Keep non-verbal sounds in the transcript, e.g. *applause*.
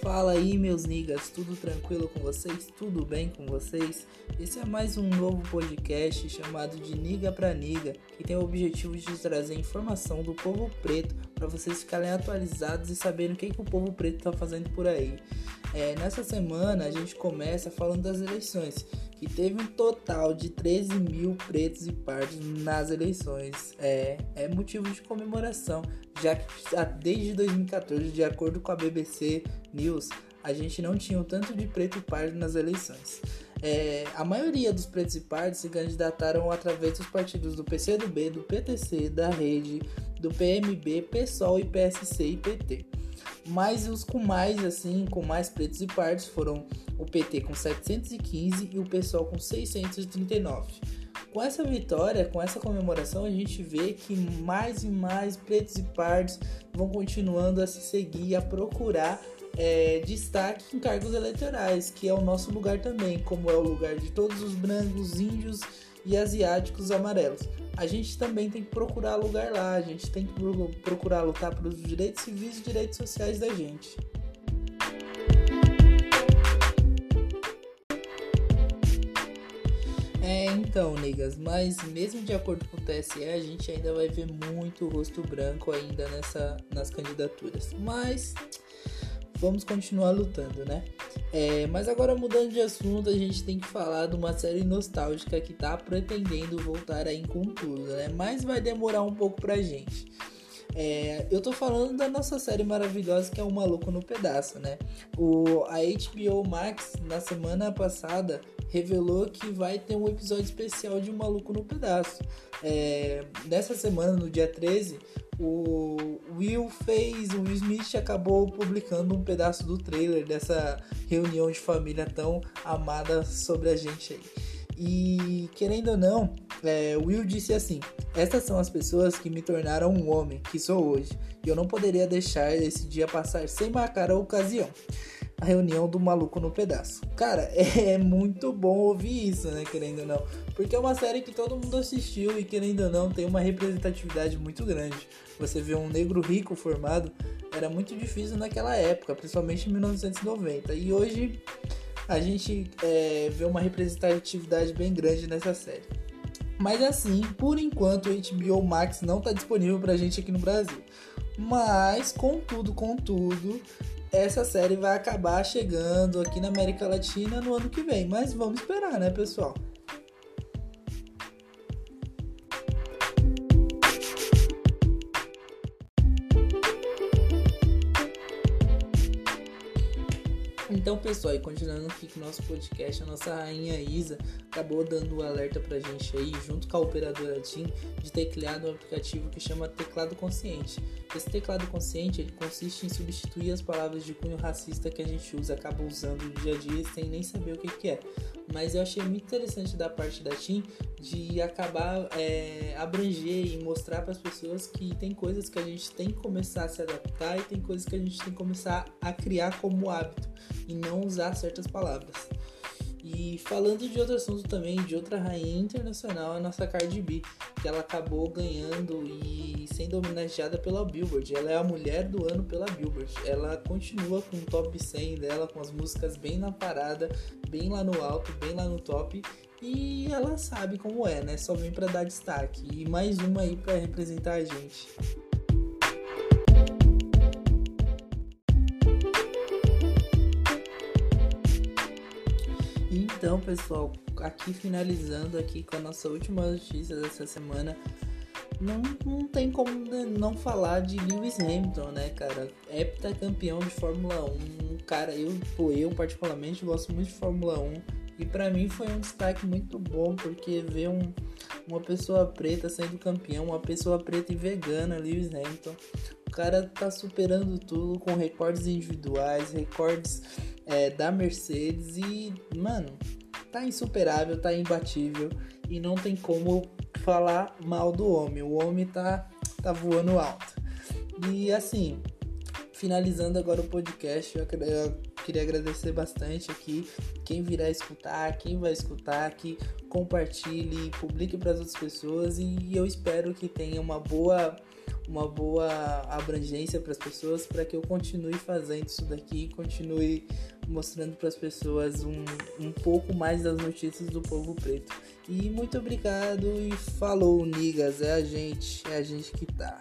Fala aí, meus niggas, tudo tranquilo com vocês? Tudo bem com vocês? Esse é mais um novo podcast chamado de Niga pra Niga, que tem o objetivo de trazer informação do povo preto para vocês ficarem atualizados e saberem o que, que o povo preto tá fazendo por aí. É, nessa semana a gente começa falando das eleições, que teve um total de 13 mil pretos e pardos nas eleições. É, é motivo de comemoração, já que desde 2014, de acordo com a BBC News, a gente não tinha o tanto de preto e pardo nas eleições. É, a maioria dos pretos e pardos se candidataram através dos partidos do PCdoB, do PTC, da Rede, do PMB, PSOL e PSC e PT. Mas os com mais, assim, com mais pretos e pardos foram o PT com 715 e o PSOL com 639. Com essa vitória, com essa comemoração, a gente vê que mais e mais pretos e pardos vão continuando a se seguir, a procurar é, destaque em cargos eleitorais, que é o nosso lugar também, como é o lugar de todos os brancos, índios e asiáticos amarelos. A gente também tem que procurar lugar lá, a gente tem que procurar lutar pelos direitos civis e direitos sociais da gente. É, então, niggas, mas mesmo de acordo com o TSE, a gente ainda vai ver muito rosto branco ainda nessa, nas candidaturas. Mas vamos continuar lutando, né? É, mas agora mudando de assunto, a gente tem que falar de uma série nostálgica que tá pretendendo voltar aí com tudo, né? Mas vai demorar um pouco pra gente. É, eu tô falando da nossa série maravilhosa que é o Maluco no Pedaço, né? O, a HBO Max, na semana passada, revelou que vai ter um episódio especial de um Maluco no Pedaço. É, nessa semana, no dia 13, o Will fez, o Will Smith acabou publicando um pedaço do trailer dessa reunião de família tão amada sobre a gente aí. E querendo ou não, é, Will disse assim: Estas são as pessoas que me tornaram um homem que sou hoje, e eu não poderia deixar esse dia passar sem marcar a ocasião a reunião do maluco no pedaço. Cara, *laughs* é muito bom ouvir isso, né? Querendo ou não. Porque é uma série que todo mundo assistiu e, querendo ou não, tem uma representatividade muito grande. Você vê um negro rico formado, era muito difícil naquela época, principalmente em 1990. E hoje a gente é, vê uma representatividade bem grande nessa série. Mas assim, por enquanto o HBO Max não está disponível pra gente aqui no Brasil. Mas, contudo, contudo, essa série vai acabar chegando aqui na América Latina no ano que vem. Mas vamos esperar, né, pessoal? Então, pessoal, e continuando aqui com o nosso podcast, a nossa rainha Isa acabou dando o um alerta pra gente aí, junto com a operadora TIM, de ter criado um aplicativo que chama Teclado Consciente. Esse teclado consciente ele consiste em substituir as palavras de cunho racista que a gente usa, acaba usando no dia a dia sem nem saber o que, que é. Mas eu achei muito interessante da parte da TIM de acabar é, abranger e mostrar para as pessoas que tem coisas que a gente tem que começar a se adaptar e tem coisas que a gente tem que começar a criar como hábito e não usar certas palavras. E falando de outro assunto também, de outra rainha internacional, a nossa Cardi B, que ela acabou ganhando e sendo homenageada pela Billboard. Ela é a mulher do ano pela Billboard. Ela continua com o top 100 dela, com as músicas bem na parada, bem lá no alto, bem lá no top. E ela sabe como é, né? Só vem para dar destaque. E mais uma aí para representar a gente. Então, pessoal, aqui finalizando aqui com a nossa última notícia dessa semana, não, não tem como não falar de Lewis Hamilton, né, cara? Heptacampeão de Fórmula 1, cara, eu, pô, eu particularmente gosto muito de Fórmula 1 e para mim foi um destaque muito bom porque ver um, uma pessoa preta sendo campeão, uma pessoa preta e vegana, Lewis Hamilton, o cara tá superando tudo com recordes individuais, recordes é, da Mercedes e, mano, tá insuperável, tá imbatível e não tem como falar mal do homem. O homem tá, tá voando alto. E assim, finalizando agora o podcast, eu queria agradecer bastante aqui quem virá escutar, quem vai escutar, que compartilhe, publique para as outras pessoas e eu espero que tenha uma boa uma boa abrangência para as pessoas para que eu continue fazendo isso daqui, continue mostrando para as pessoas um, um pouco mais das notícias do povo preto. E muito obrigado e falou, nigas, é a gente, é a gente que tá.